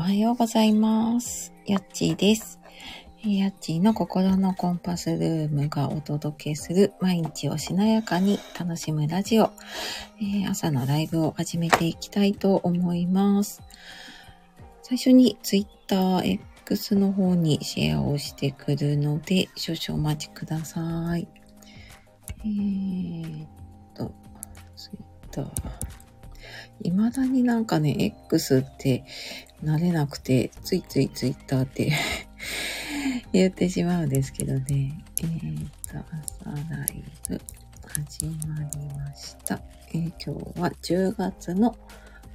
おはようございます。やっちーです。えやっちーの心のコンパスルームがお届けする毎日をしなやかに楽しむラジオ、えー朝のライブを始めていきたいと思います。最初に Twitter X の方にシェアをしてくるので少々お待ちください。えーっと、Twitter。未だになんかね、X って慣れなくて、ついついツイッターって 言ってしまうんですけどね。えー、と、朝ライブ始まりました。えー今日は10月の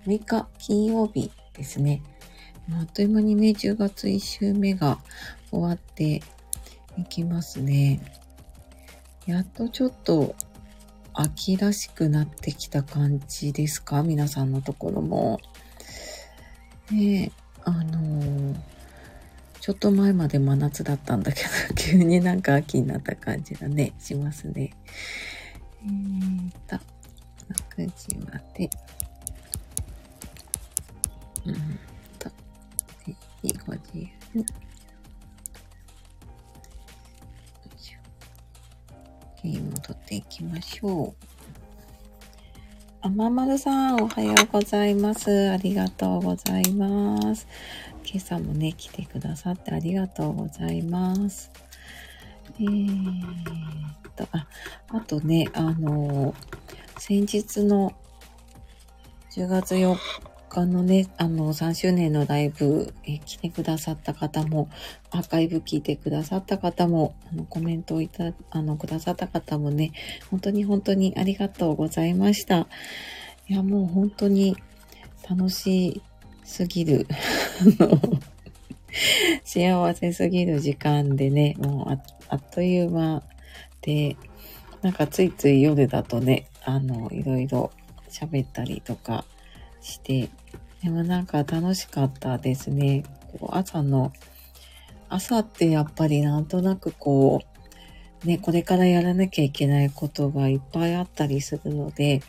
6日金曜日ですね。あっという間にね、10月1週目が終わっていきますね。やっとちょっと秋らしくなってきた感じですか？皆さんのところも。ね、あのーちょっと前まで真夏だったんだけど、急になんか秋になった感じがね、しますね。えーと、6時まで。うんと、ぜひご自由に。よいしょゲームを取っていきましょう。あままるさん、おはようございます。ありがとうございます。今朝もね、来てくださってありがとうございます。えーっと、あ、あとね、あの、先日の10月4日のね、あの、3周年のライブ、え来てくださった方も、アーカイブ聞いてくださった方も、あの、コメントをいた、あの、くださった方もね、本当に本当にありがとうございました。いや、もう本当に楽しすぎる。幸せすぎる時間でね、もうああっという間で、なんかついつい夜だとね、あの、いろいろ喋ったりとかして、でもなんか楽しかったですね。こう朝の、朝ってやっぱりなんとなくこう、ね、これからやらなきゃいけないことがいっぱいあったりするので、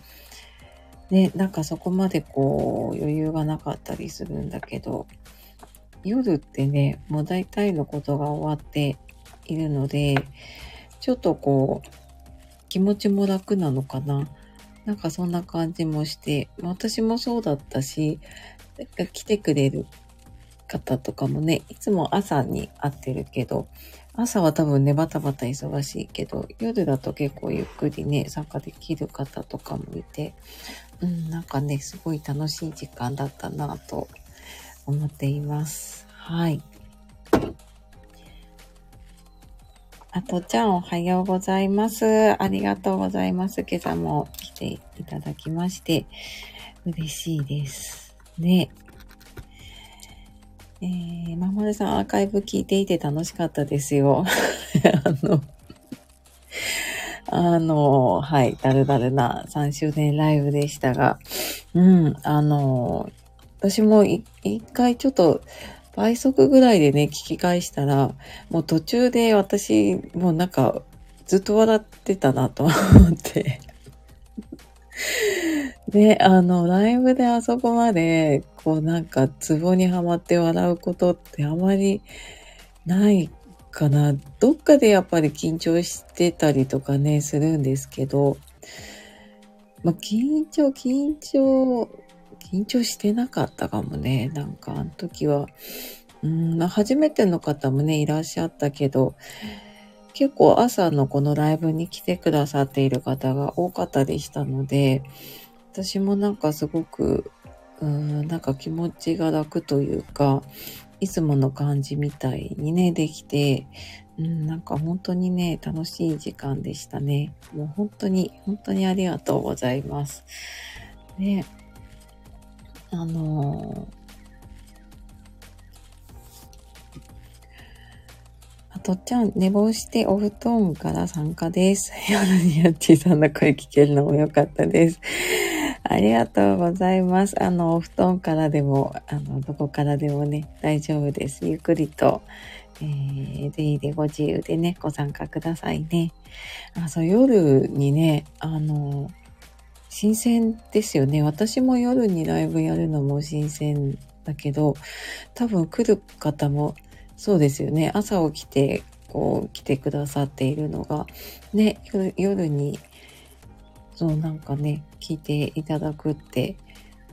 ね、なんかそこまでこう余裕がなかったりするんだけど、夜ってね、もう大体のことが終わっているので、ちょっとこう、気持ちも楽なのかな。なんかそんな感じもして、私もそうだったし、なんか来てくれる方とかもね、いつも朝に会ってるけど、朝は多分ね、バタバタ忙しいけど、夜だと結構ゆっくりね、参加できる方とかもいて、うん、なんかね、すごい楽しい時間だったなと思っています。はい。あとちゃんおはようございます。ありがとうございます。今朝も来ていただきまして、嬉しいです。ね。えー、まもるさんアーカイブ聞いていて楽しかったですよ。あの、あの、はい、だるだるな3周年ライブでしたが、うん、あの、私も一回ちょっと倍速ぐらいでね、聞き返したら、もう途中で私、もうなんか、ずっと笑ってたなと思って。で、あの、ライブであそこまで、こうなんか、ツボにはまって笑うことってあまりないかな。どっかでやっぱり緊張してたりとかね、するんですけど、まあ、緊張、緊張、緊張してなかったかもね。なんか、あの時は。うん、ま初めての方もね、いらっしゃったけど、結構朝のこのライブに来てくださっている方が多かったでしたので、私もなんかすごく、うん、なんか気持ちが楽というか、いつもの感じみたいにね、できて、うん、なんか本当にね、楽しい時間でしたね。もう本当に、本当にありがとうございます。ね、あのーあとっちゃん、寝坊してお布団から参加です。夜にやっちさんの声聞けるのも良かったです。ありがとうございます。あの、お布団からでも、あの、どこからでもね、大丈夫です。ゆっくりと、えー、ぜひでご自由でね、ご参加くださいね。あ、そう、夜にね、あの、新鮮ですよね。私も夜にライブやるのも新鮮だけど、多分来る方もそうですよね。朝起きて、こう来てくださっているのが、ね、夜に、そうなんかね、聞いていただくって、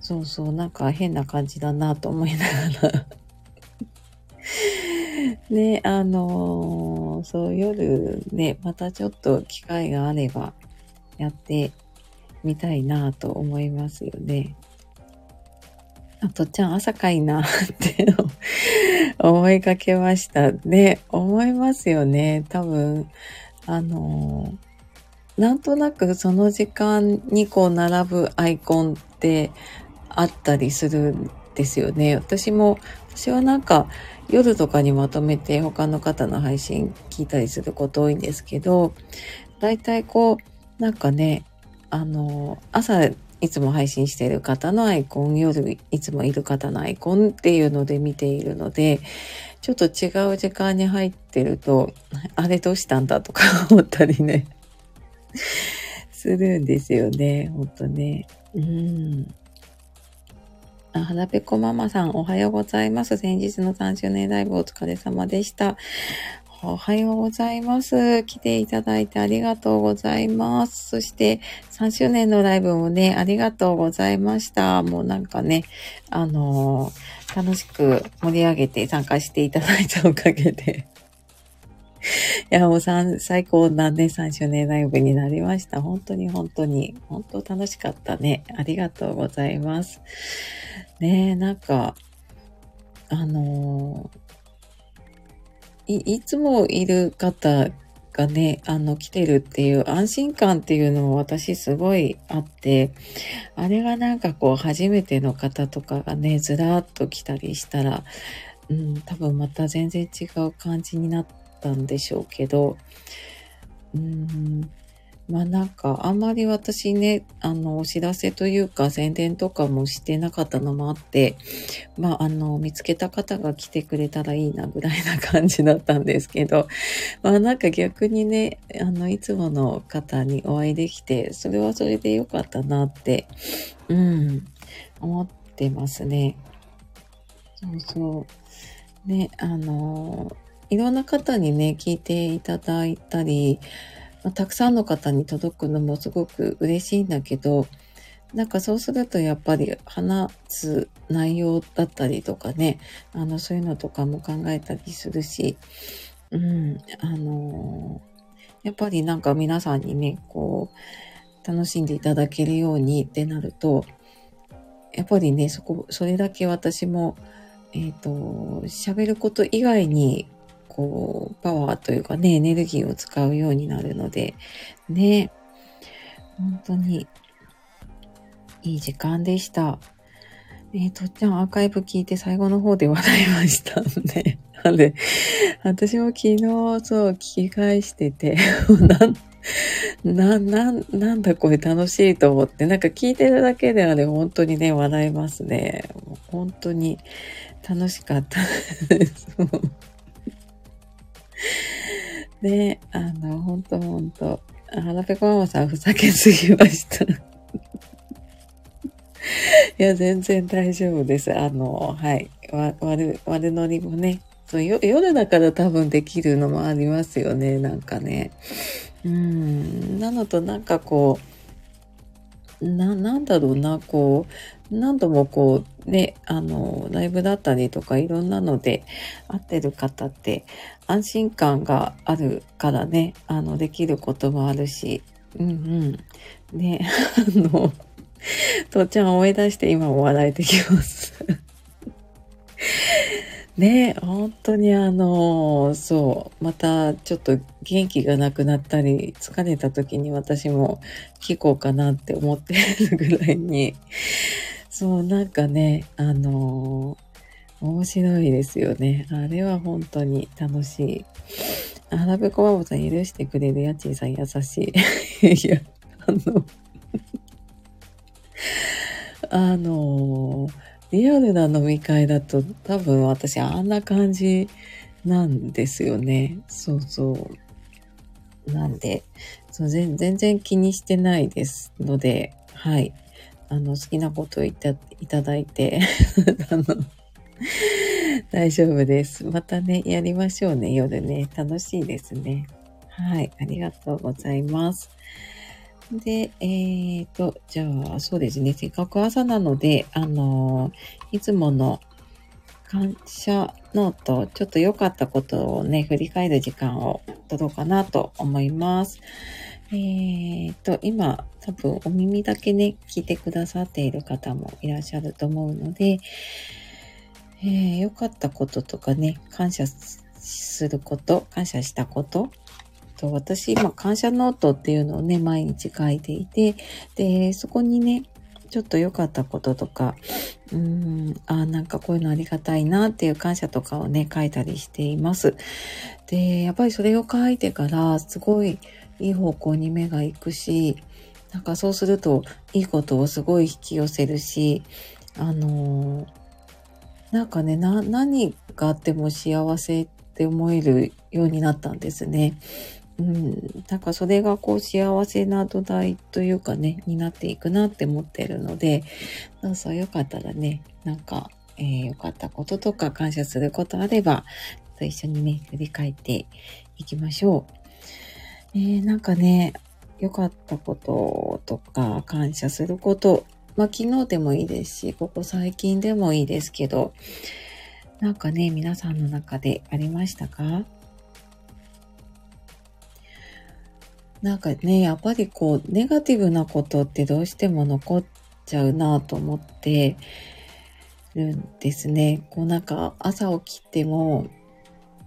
そうそう、なんか変な感じだなと思いながら ね、あのー、そう、夜ね、またちょっと機会があればやってみたいなと思いますよね。あとちゃん朝かいなって 思いかけましたね。思いますよね。多分、あのー、なんとなくその時間にこう並ぶアイコンってあったりするんですよね。私も、私はなんか夜とかにまとめて他の方の配信聞いたりすること多いんですけど、だいたいこう、なんかね、あの、朝いつも配信している方のアイコン、夜いつもいる方のアイコンっていうので見ているので、ちょっと違う時間に入ってると、あれどうしたんだとか思ったりね、するんですよね、ほんとね。うん。あ、はぺこママさん、おはようございます。先日の3周年ライブお疲れ様でした。おはようございます。来ていただいてありがとうございます。そして3周年のライブもね、ありがとうございました。もうなんかね、あのー、楽しく盛り上げて参加していただいたおかげで いや、もう最高なね、3周年ライブになりました。本当に本当に、本当楽しかったね。ありがとうございます。ねえ、なんか、あのーい、いつもいる方がね、あの、来てるっていう安心感っていうのも私すごいあって、あれがなんかこう、初めての方とかがね、ずらーっと来たりしたら、うん、多分また全然違う感じになったんでしょうけど、うん、まあなんか、あんまり私ね、あの、お知らせというか宣伝とかもしてなかったのもあって、まああの、見つけた方が来てくれたらいいなぐらいな感じだったんですけど、まあなんか逆にね、あの、いつもの方にお会いできて、それはそれでよかったなって、うん、思ってますね。そうそう。ね、あの、いろんな方にね、聞いていただいたり、まあ、たくさんの方に届くのもすごく嬉しいんだけど、なんかそうするとやっぱり話す内容だったりとかね、あの、そういうのとかも考えたりするし、うん、あのー、やっぱりなんか皆さんにね、こう、楽しんでいただけるようにってなると、やっぱりね、そこ、それだけ私も、えっ、ー、と、喋ること以外にこう、パワーというかね、エネルギーを使うようになるので、ね、本当にいい時間でした。えー、とっちゃんアーカイブ聞いて最後の方で笑いましたね。あれ、私も昨日そう聞き返してて、な、な、な、なんだこれ楽しいと思って、なんか聞いてるだけであれ本当にね、笑いますね。本当に楽しかったです。ねあの、ほんとほんと。腹ペコママさんふざけすぎました いや、全然大丈夫です。あの、はい。わ、悪、悪乗りもね。そうよ夜だから多分できるのもありますよね。なんかね。うん。なのとなんかこう、な、なんだろうな、こう、何度もこう、ね、あの、ライブだったりとかいろんなので会ってる方って安心感があるからね、あの、できることもあるし、うんうん。ね、あの、とっちゃん思い出して今も笑えてきます。ね本当にあの、そう、またちょっと元気がなくなったり、疲れた時に私も聞こうかなって思ってるぐらいに、そう、なんかね、あの、面白いですよね。あれは本当に楽しい。あらべこばぼさん許してくれる家賃さん優しい。いや、あのあのリアルな飲み会だと多分私あんな感じなんですよね。そうそう。なんで、そう全然気にしてないですので、はい。あの、好きなことを言っていただいて、あの、大丈夫です。またね、やりましょうね、夜ね。楽しいですね。はい、ありがとうございます。で、えーと、じゃあ、そうですね。せっかく朝なので、あのいつもの感謝ノート、ちょっと良かったことをね、振り返る時間を取ろうかなと思います。えーと、今、多分お耳だけね、聞いてくださっている方もいらっしゃると思うので、えー、良かったこととかね、感謝すること、感謝したことと私、今、感謝ノートっていうのをね、毎日書いていて、で、そこにね、ちょっと良かったこととか、うーん、あなんかこういうのありがたいなっていう感謝とかをね、書いたりしています。で、やっぱりそれを書いてから、すごいいい方向に目が行くし、なんかそうすると、いいことをすごい引き寄せるし、あのー、なんかね、何があっても幸せって思えるようになったんですね。うん、なんかそれがこう幸せな土台というかね、になっていくなって思ってるので、どうぞよかったらね、なんか、えー、よかったこととか感謝することあれば、と一緒にね、振り返っていきましょう。えー、なんかね、良かったこととか感謝すること、まあ昨日でもいいですし、ここ最近でもいいですけど、なんかね、皆さんの中でありましたか？なんかね、やっぱりこう、ネガティブなことってどうしても残っちゃうなと思ってるんですね。こうなんか朝起きても、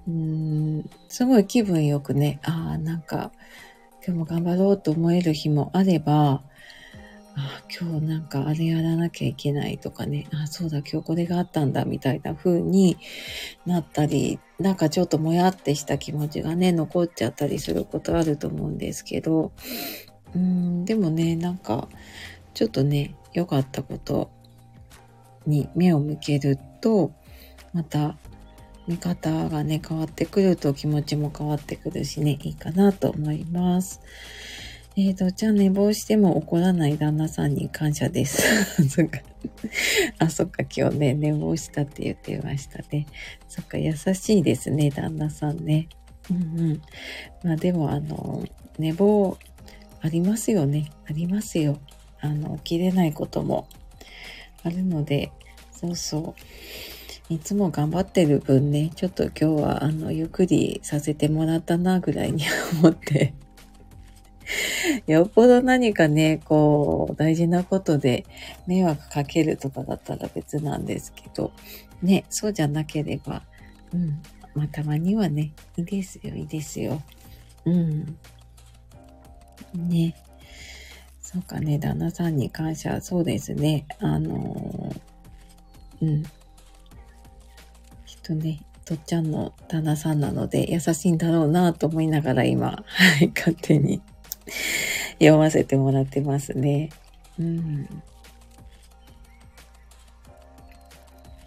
うーん、すごい気分よくね、ああ、なんか今日も頑張ろうと思える日もあれば、あ今日なんかあれやらなきゃいけないとかね、あそうだ、今日これがあったんだみたいな風になったり、なんかちょっともやってした気持ちがね、残っちゃったりすることあると思うんですけど、うん、でもね、なんか、ちょっとね、良かったことに目を向けると、また見方がね、変わってくると気持ちも変わってくるしね、いいかなと思います。えっ、ー、と、じゃあ寝坊しても怒らない旦那さんに感謝です。そっか。あ、そっか、今日ね、寝坊したって言ってましたね。そっか、優しいですね、旦那さんね。うんうん。まあでも、あの、寝坊ありますよね。ありますよ。あの、起きれないこともあるので、そうそう。いつも頑張ってる分ね、ちょっと今日は、あの、ゆっくりさせてもらったな、ぐらいに思って よっぽど何かね、こう、大事なことで迷惑かけるとかだったら別なんですけど、ね、そうじゃなければ、うん、まあ、たまにはね、いいですよ、いいですよ。うん。ね。そうかね、旦那さんに感謝、そうですね。あのー、うん。きっとね、とっちゃんの旦那さんなので優しいんだろうなと思いながら今、はい、勝手に読ませてもらってますね。うん。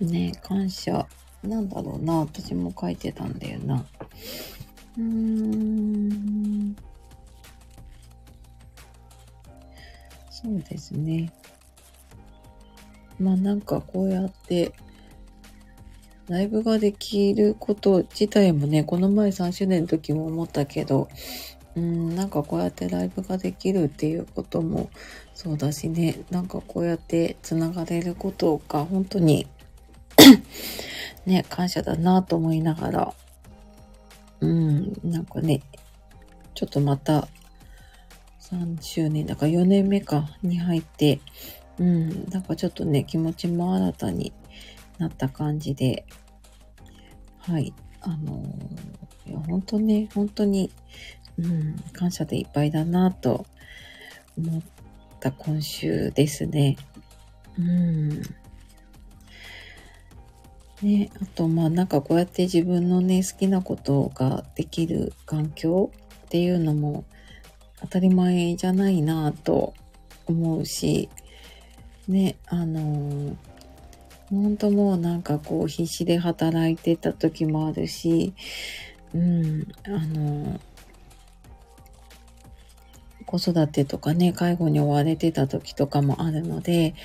ね感謝。なんだろうな。私も書いてたんだよな。うーん。そうですね。まあなんかこうやって、ライブができること自体もね、この前3周年の時も思ったけど、うん、なんかこうやってライブができるっていうこともそうだしね、なんかこうやって繋がれることが本当に ね、感謝だなと思いながら、うん、なんかね、ちょっとまた3周年だから4年目かに入って、うん、なんかちょっとね、気持ちも新たになった感じで、はい、あのー、いや、本当ね、本当にうん、感謝でいっぱいだなと思った今週ですね。うん。ね、あと、まあなんかこうやって自分のね、好きなことができる環境っていうのも当たり前じゃないなと思うし、ね、あのー、本当もうなんかこう必死で働いてた時もあるし、うん、あの、子育てとかね、介護に追われてた時とかもあるので、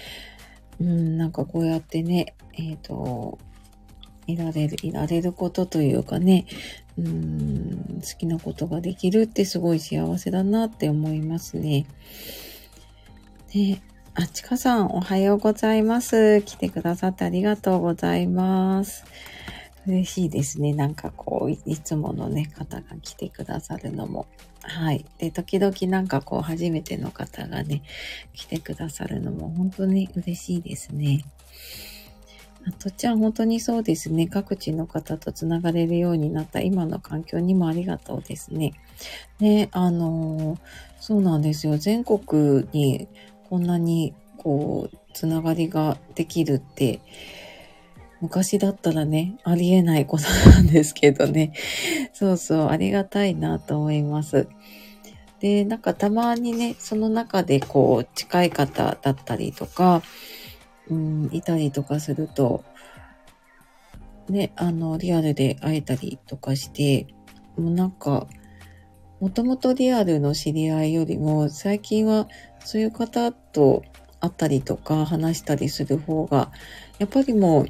うん、なんかこうやってね、えっ、ー、と、いられる、いられることというかね、うん、好きなことができるってすごい幸せだなって思いますね。で、あ、ちかさん、おはようございます。来てくださってありがとうございます。嬉しいですね。なんかこう、いつものね、方が来てくださるのも。はい。で、時々なんかこう、初めての方がね、来てくださるのも本当に嬉しいですね。あとちゃん、本当にそうですね。各地の方とつながれるようになった今の環境にもありがとうですね。で、あのそうなんですよ。全国にこんなにこう、つながりができるって、昔だったらね、ありえないことなんですけどね。そうそう、ありがたいなと思います。で、なんかたまにね、その中でこう、近い方だったりとか、うん、いたりとかすると、ね、あの、リアルで会えたりとかして、もうなんか、もともとリアルの知り合いよりも、最近はそういう方と会ったりとか話したりする方が、やっぱりもう、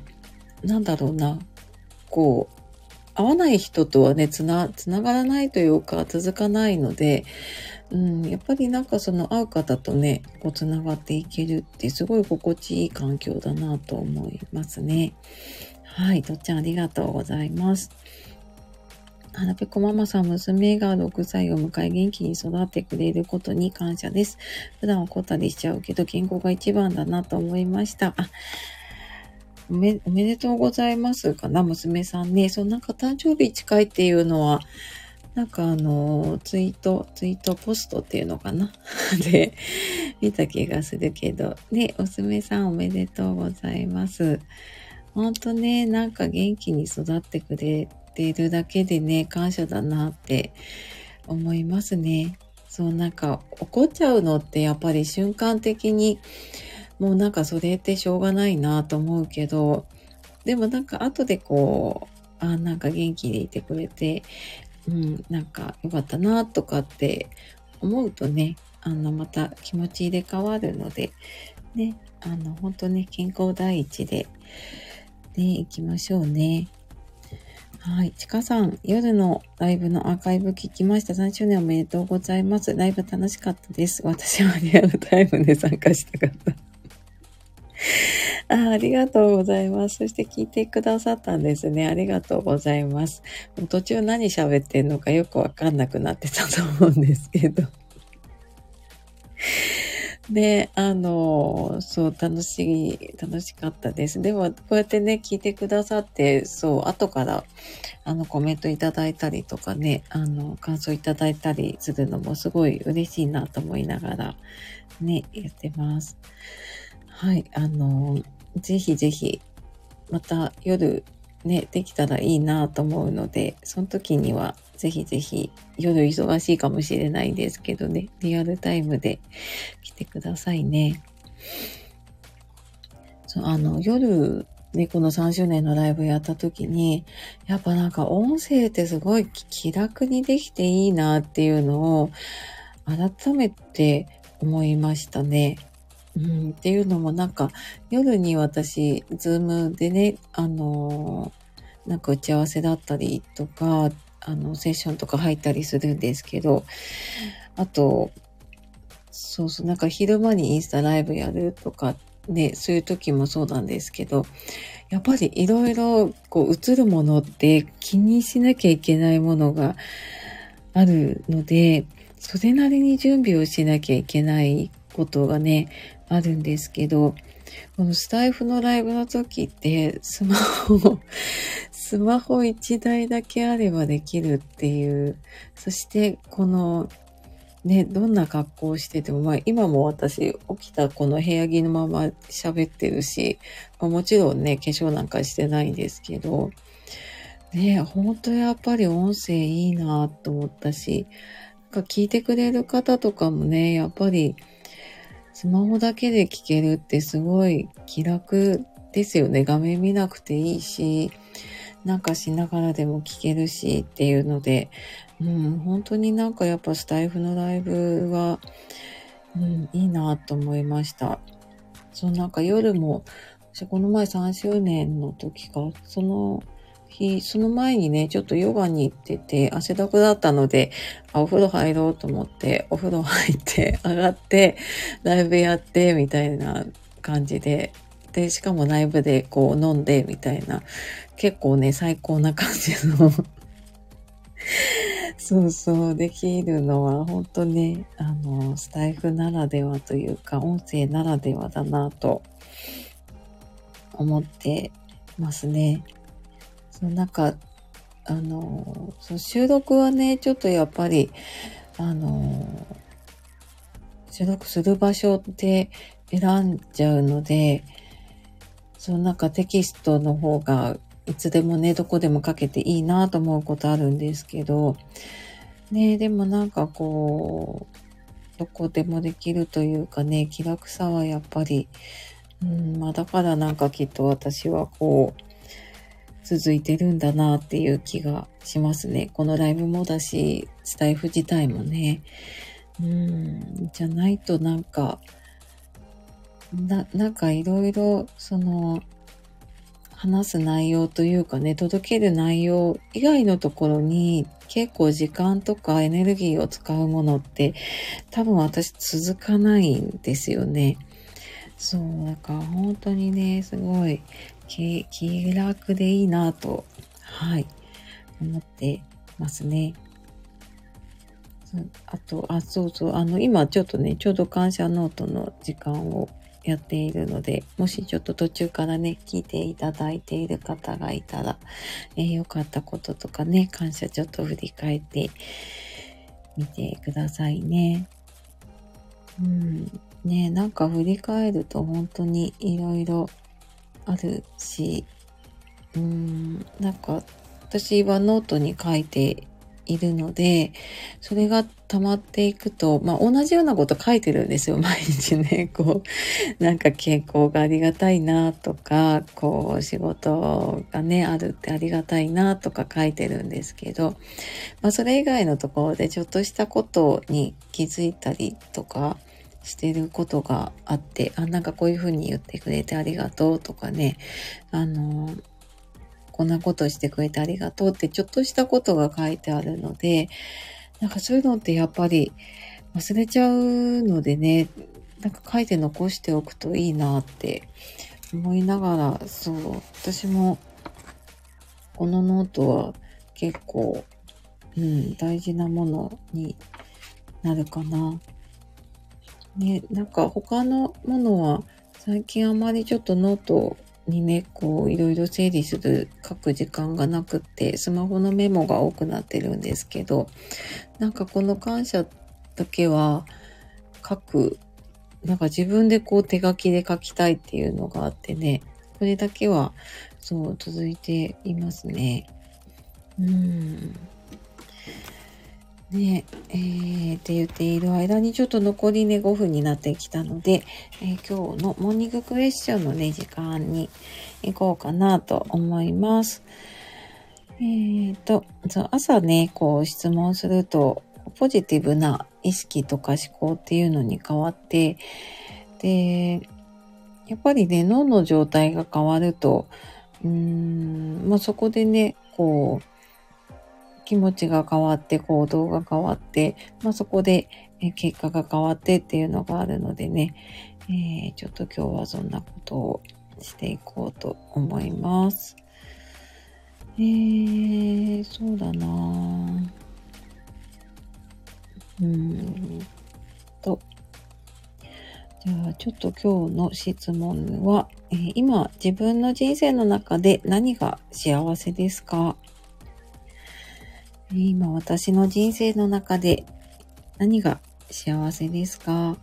なんだろうな、こう、会わない人とはね、つな、つながらないというか、続かないので、うん、やっぱりなんかその会う方とね、こう繋がっていけるってすごい心地いい環境だなと思いますね。はい、とっちゃんありがとうございます。はらぺこママさん、娘が6歳を迎え元気に育ってくれることに感謝です。普段怒ったりしちゃうけど、健康が一番だなと思いました。あ、おめ、おめでとうございますかな、娘さんね。そう、なんか誕生日近いっていうのは、なんかあの、ツイート、ツイートポストっていうのかな で、見た気がするけど。で、おすめさんおめでとうございます。ほんとね、なんか元気に育ってくれているだけでね、感謝だなって思いますね。そう、なんか怒っちゃうのってやっぱり瞬間的に、もうなんかそれってしょうがないなと思うけど、でもなんか後でこう、あ、なんか元気でいてくれて、うん、なんか良かったなとかって思うとね、あの、また気持ち入れ替わるので、ね、あの、本当ね、健康第一で、ね、行きましょうね。はい。ちかさん、夜のライブのアーカイブ聞きました。3周年おめでとうございます。ライブ楽しかったです。私はリアルタイムで参加したかった。あありがとうございます。そして聞いてくださったんですね。ありがとうございます。途中何喋ってんのかよくわかんなくなってたと思うんですけど。で、あの、そう、楽しい、楽しかったです。でも、こうやってね、聞いてくださって、そう、後から、あの、コメントいただいたりとかね、あの、感想いただいたりするのもすごい嬉しいなと思いながら、ね、言ってます。はい、あの、ぜひぜひ、また夜ね、できたらいいなと思うので、その時にはぜひぜひ夜忙しいかもしれないですけどね、リアルタイムで来てくださいね。そう、あの、夜、ね、この3周年のライブやった時に、やっぱなんか音声ってすごい気楽にできていいなっていうのを改めて思いましたね。うん、っていうのもなんか夜に私、ズームでね、あのー、なんか打ち合わせだったりとか、あの、セッションとか入ったりするんですけど、あと、そうそう、なんか昼間にインスタライブやるとか、ね、そういう時もそうなんですけど、やっぱりいろいろこう映るものって気にしなきゃいけないものがあるので、それなりに準備をしなきゃいけないことがね、あるんですけど、このスタイフのライブの時って、スマホ、スマホ1台だけあればできるっていう、そしてこの、ね、どんな格好をしてても、まあ今も私起きたこの部屋着のまま喋ってるし、まあ、もちろんね、化粧なんかしてないんですけど、ね、本当やっぱり音声いいなと思ったし、なんか聞いてくれる方とかもね、やっぱりスマホだけで聞けるってすごい気楽ですよね。画面見なくていいし、なんかしながらでも聞けるしっていうので、うん、本当になんかやっぱスタイフのライブは、うん、いいなと思いました。そう、なんか夜も、私この前3周年の時か、その日、その前にね、ちょっとヨガに行ってて、汗だくだったので、あ、お風呂入ろうと思って、お風呂入って、上がって、ライブやって、みたいな感じで、で、しかもライブでこう飲んで、みたいな、結構ね、最高な感じの そうそう、できるのは本当ね、あの、スタイフならではというか、音声ならではだなと思ってますね。なんか、あの、その収録はね、ちょっとやっぱり、あの、収録する場所って選んじゃうので、そのなんかテキストの方がいつでもね、どこでもかけていいなと思うことあるんですけど、ね、でもなんかこう、どこでもできるというかね、気楽さはやっぱり、うん、まあだからなんかきっと私はこう、続いてるんだなっていう気がしますね。このライブもだし、スタイフ自体もね。うん、じゃないとなんか、な、なんかいろいろ、その、話す内容というかね、届ける内容以外のところに結構時間とかエネルギーを使うものって多分私続かないんですよね。そう、だか本当にね、すごい気楽でいいなと、はい、思ってますね。あと、あ、そうそう、あの、今ちょっとね、ちょうど感謝ノートの時間をやっているので、もしちょっと途中からね、聞いていただいている方がいたら、えー、良かったこととかね、感謝ちょっと振り返ってみてくださいね。うん。ね、なんか振り返ると本当にいろいろあるし、うーん、なんか私はノートに書いているので、それが溜まっていくと、まあ同じようなこと書いてるんですよ、毎日ね。こう、なんか健康がありがたいなとか、こう仕事がね、あるってありがたいなとか書いてるんですけど、まあそれ以外のところでちょっとしたことに気づいたりとか、してることがあって、あ、なんかこういうふうに言ってくれてありがとうとかね、あの、こんなことしてくれてありがとうってちょっとしたことが書いてあるので、なんかそういうのってやっぱり忘れちゃうのでね、なんか書いて残しておくといいなって思いながら、そう、私もこのノートは結構、うん、大事なものになるかな。ね、なんか他のものは最近あまりちょっとノートにね、こういろいろ整理する書く時間がなくって、スマホのメモが多くなってるんですけど、なんかこの感謝だけは書く、なんか自分でこう手書きで書きたいっていうのがあってね、これだけはそう続いていますね。うん。ねえー、って言っている間にちょっと残りね5分になってきたので、えー、今日のモーニングクエスチョンのね時間に行こうかなと思います。えーと、そう朝ね、こう質問すると、ポジティブな意識とか思考っていうのに変わって、で、やっぱりね、脳の状態が変わると、うーん、まあ、そこでね、こう、気持ちが変わって行動が変わって、まあ、そこで結果が変わってっていうのがあるのでね、えー、ちょっと今日はそんなことをしていこうと思います。えー、そうだな。うんと、じゃあちょっと今日の質問は、えー、今自分の人生の中で何が幸せですか？今私の人生の中で何が幸せですか？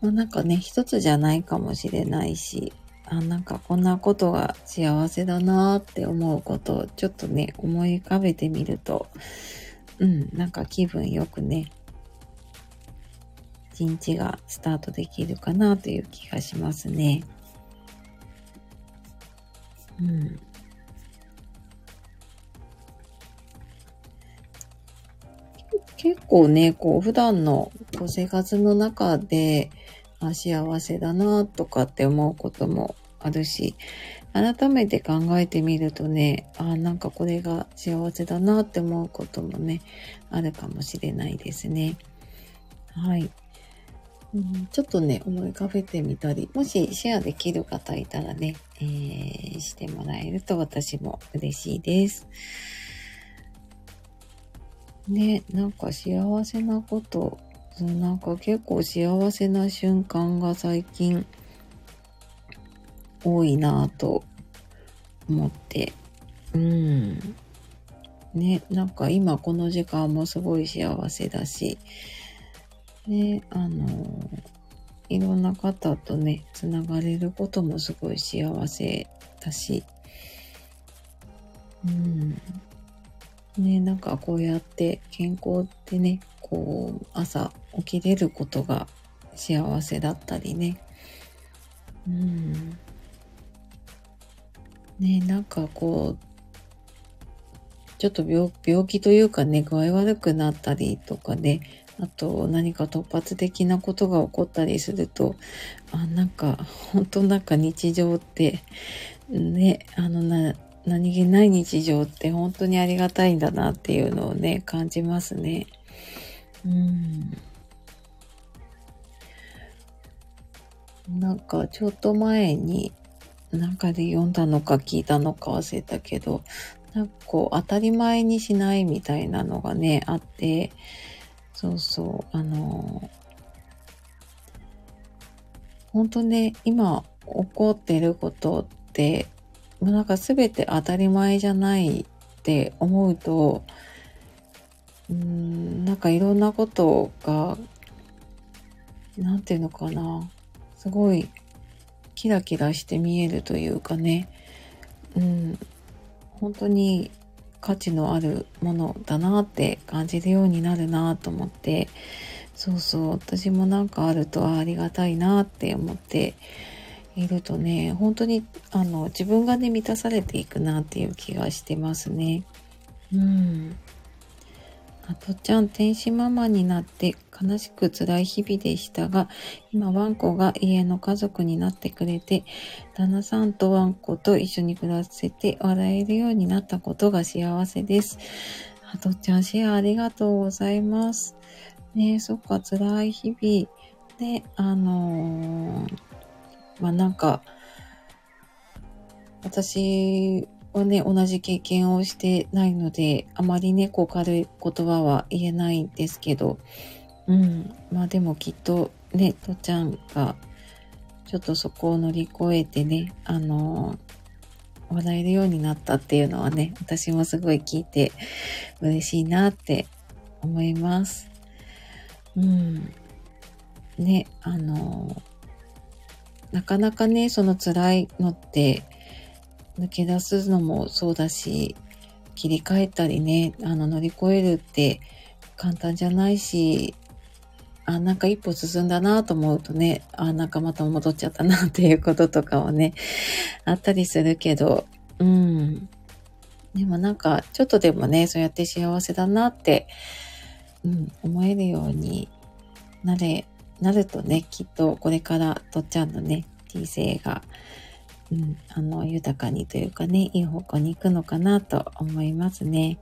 まあ、なんかね、一つじゃないかもしれないし、あ、なんかこんなことが幸せだなって思うことをちょっとね、思い浮かべてみると、うん、なんか気分よくね、一日がスタートできるかなという気がしますね。うん。結構ね、こう、普段のこう生活の中で、あ幸せだなとかって思うこともあるし、改めて考えてみるとね、あなんかこれが幸せだなって思うこともね、あるかもしれないですね。はい。うん、ちょっとね、思い浮かべてみたり、もしシェアできる方いたらね、えー、してもらえると私も嬉しいです。ね、なんか幸せなこと、なんか結構幸せな瞬間が最近多いなぁと思って、うん。ね、なんか今この時間もすごい幸せだし、ね、あの、いろんな方とね、つながれることもすごい幸せだし、うん。ね、なんかこうやって健康ってね、こう朝起きれることが幸せだったりね。うん。ね、なんかこう、ちょっと病気というかね、具合悪くなったりとかね、あと何か突発的なことが起こったりすると、あ、なんか、本当なんか日常って、ね、あのな、何気ない日常って本当にありがたいんだなっていうのをね、感じますね。うん。なんかちょっと前に、なんかで読んだのか聞いたのか忘れたけど、なんかこう当たり前にしないみたいなのがね、あって、そうそう、あの、本当ね、今起こってることって、もうなんか全て当たり前じゃないって思うと、うん、なんかいろんなことが、なんていうのかな、すごいキラキラして見えるというかね、うん、本当に価値のあるものだなって感じるようになるなと思って、そうそう、私もなんかあるとありがたいなって思って。いるとね、本当にあの自分がね満たされていくなっていう気がしてますね。うん。あとちゃん、天使ママになって悲しく辛い日々でしたが、今ワンコが家の家族になってくれて、旦那さんとワンコと一緒に暮らせて笑えるようになったことが幸せです。あとちゃん、シェアありがとうございます。ねえ、そっか、辛い日々。で、あのー、まあ、なんか、私はね、同じ経験をしてないので、あまりね、こう軽い言葉は言えないんですけど、うん。まあでもきっとね、とちゃんが、ちょっとそこを乗り越えてね、あのー、笑えるようになったっていうのはね、私もすごい聞いて嬉しいなって思います。うん。ね、あのー、なかなかね、その辛いのって、抜け出すのもそうだし、切り替えたりね、あの乗り越えるって簡単じゃないし、あ、なんか一歩進んだなと思うとね、あ、なんかまた戻っちゃったなっていうこととかはね、あったりするけど、うん。でもなんか、ちょっとでもね、そうやって幸せだなって、うん、思えるようになれ、なるとね、きっとこれからとっちゃんのね、人生が、うん、あの、豊かにというかね、いい方向に行くのかなと思いますね。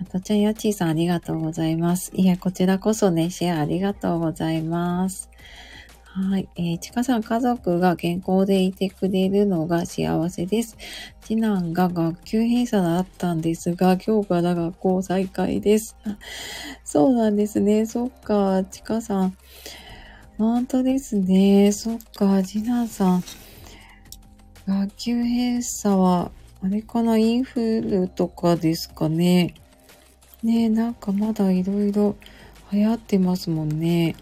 あとちゃん、やちーさんありがとうございます。いや、こちらこそね、シェアありがとうございます。はい。えー、ちかさん、家族が健康でいてくれるのが幸せです。次男が学級閉鎖だったんですが、今日から学校再開です。そうなんですね。そっか、ちかさん。本当ですね。そっか、次男さん。学級閉鎖は、あれかな、インフルとかですかね。ねえ、なんかまだいろいろ流行ってますもんね。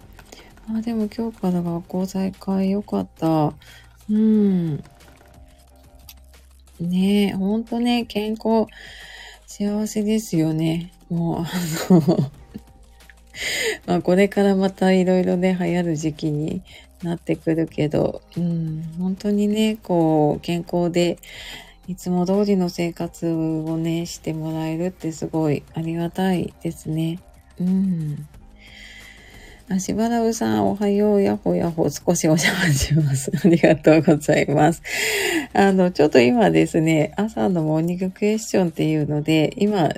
あ、でも今日から学校再開よかった。うん。ねえ、ほんとね、健康、幸せですよね。もう、あの まあこれからまたいろいろね、流行る時期になってくるけど、うん、本当にね、こう、健康で、いつも通りの生活をね、してもらえるってすごいありがたいですね。うん。あ、しばらぶさん、おはよう、やほやほ、少しお邪魔します。ありがとうございます。あの、ちょっと今ですね、朝のモーニングクエスチョンっていうので、今、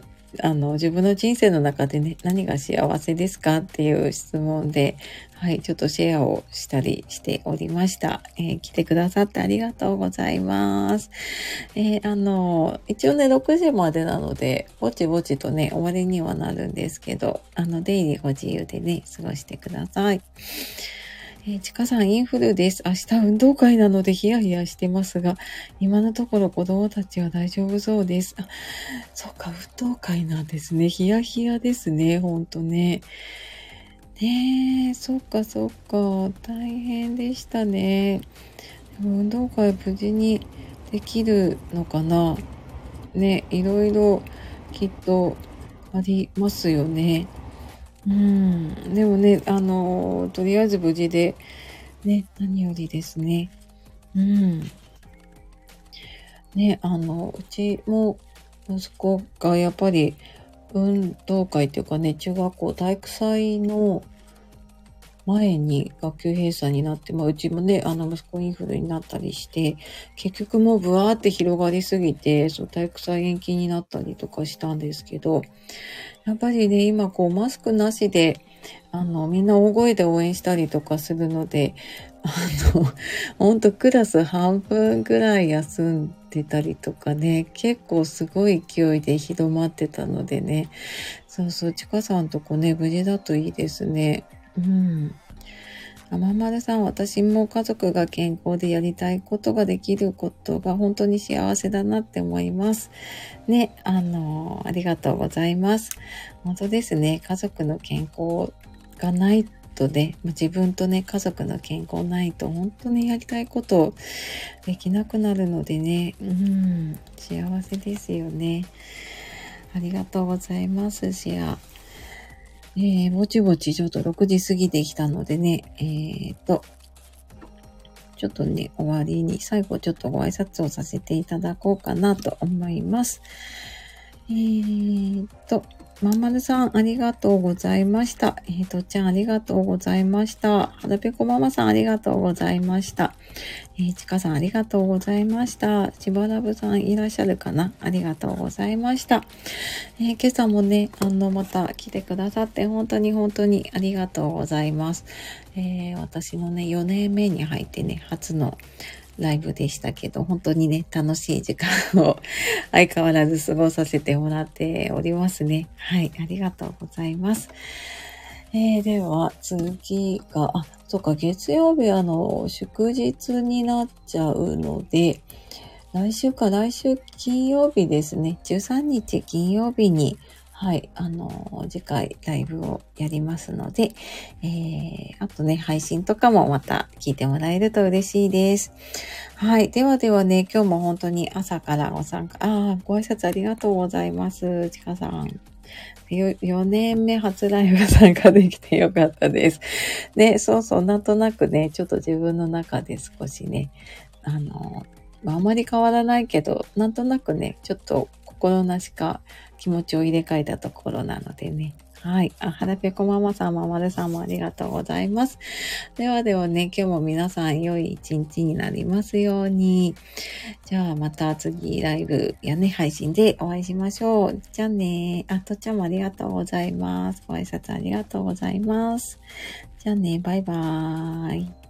あの、自分の人生の中でね、何が幸せですかっていう質問で、はい、ちょっとシェアをしたりしておりました。えー、来てくださってありがとうございます。えー、あの、一応ね、6時までなので、ぼちぼちとね、終わりにはなるんですけど、あの、出入りご自由でね、過ごしてください。えー、ちかさん、インフルです。明日運動会なのでヒヤヒヤしてますが、今のところ子供たちは大丈夫そうです。あ、そっか、運動会なんですね。ヒヤヒヤですね、ほんとね。ねえ、そっかそっか、大変でしたね。でも運動会無事にできるのかなね、いろいろきっとありますよね。うん。でもね、あの、とりあえず無事で、ね、何よりですね。うん。ね、あの、うちも息子がやっぱり運動会っていうかね、中学校体育祭の前に学級閉鎖になって、まあ、うちもね、あの、息子インフルになったりして、結局もうブワーって広がりすぎて、そう、体育祭延期になったりとかしたんですけど、やっぱりね、今こう、マスクなしで、あの、みんな大声で応援したりとかするので、あの、ほんとクラス半分ぐらい休んでたりとかね、結構すごい勢いで広まってたのでね、そうそう、ちかさんとこね、無事だといいですね。うん。ままるさん、私も家族が健康でやりたいことができることが本当に幸せだなって思います。ね、あの、ありがとうございます。本当ですね、家族の健康がないとね、自分とね、家族の健康ないと本当にやりたいことできなくなるのでね、うん、幸せですよね。ありがとうございます、シア。えー、ぼちぼちちょっと6時過ぎてきたのでね、えー、と、ちょっとね、終わりに最後ちょっとご挨拶をさせていただこうかなと思います。えーと、まんまるさん、ありがとうございました。えーと、ちゃん、ありがとうございました。はだぺこママさん、ありがとうございました。えー、ちかさん、ありがとうございました。しばらぶさん、いらっしゃるかなありがとうございました。えー、今朝もね、あの、また来てくださって、本当に本当にありがとうございます。えー、私のね、4年目に入ってね、初のライブでしたけど、本当にね、楽しい時間を相変わらず過ごさせてもらっておりますね。はい、ありがとうございます。えー、では、次が、あ、そっか、月曜日あの、祝日になっちゃうので、来週か、来週金曜日ですね。13日金曜日に、はい、あの、次回ライブをやりますので、えー、あとね、配信とかもまた聞いてもらえると嬉しいです。はい。ではではね、今日も本当に朝からご参加、ああ、ご挨拶ありがとうございます。ちかさん。4年目初ライブ参加できてよかったです。ね、そうそう、なんとなくね、ちょっと自分の中で少しね、あの、あまり変わらないけど、なんとなくね、ちょっと心なしか気持ちを入れ替えたところなのでね。はい。あ、はらぺこママさん、ままるさんもありがとうございます。ではではね、今日も皆さん良い一日になりますように。じゃあまた次ライブやね、配信でお会いしましょう。じゃあね。あ、とっちゃんもありがとうございます。ご挨拶ありがとうございます。じゃあね、バイバーイ。